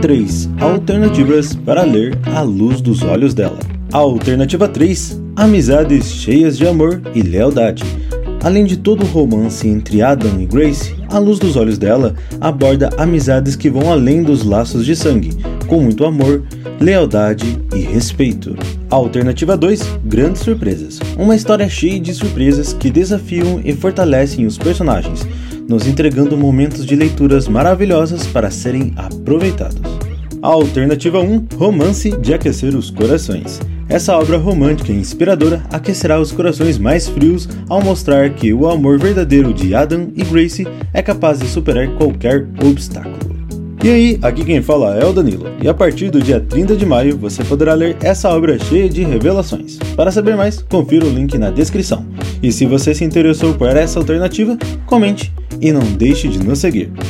3 alternativas para ler à luz dos olhos dela. Alternativa 3 Amizades cheias de amor e lealdade. Além de todo o romance entre Adam e Grace, a luz dos olhos dela aborda amizades que vão além dos laços de sangue, com muito amor, lealdade e respeito. Alternativa 2: Grandes surpresas. Uma história cheia de surpresas que desafiam e fortalecem os personagens, nos entregando momentos de leituras maravilhosas para serem aproveitados. Alternativa 1: Romance de aquecer os corações. Essa obra romântica e inspiradora aquecerá os corações mais frios ao mostrar que o amor verdadeiro de Adam e Grace é capaz de superar qualquer obstáculo. E aí, aqui quem fala é o Danilo, e a partir do dia 30 de maio você poderá ler essa obra cheia de revelações. Para saber mais, confira o link na descrição. E se você se interessou por essa alternativa, comente e não deixe de nos seguir.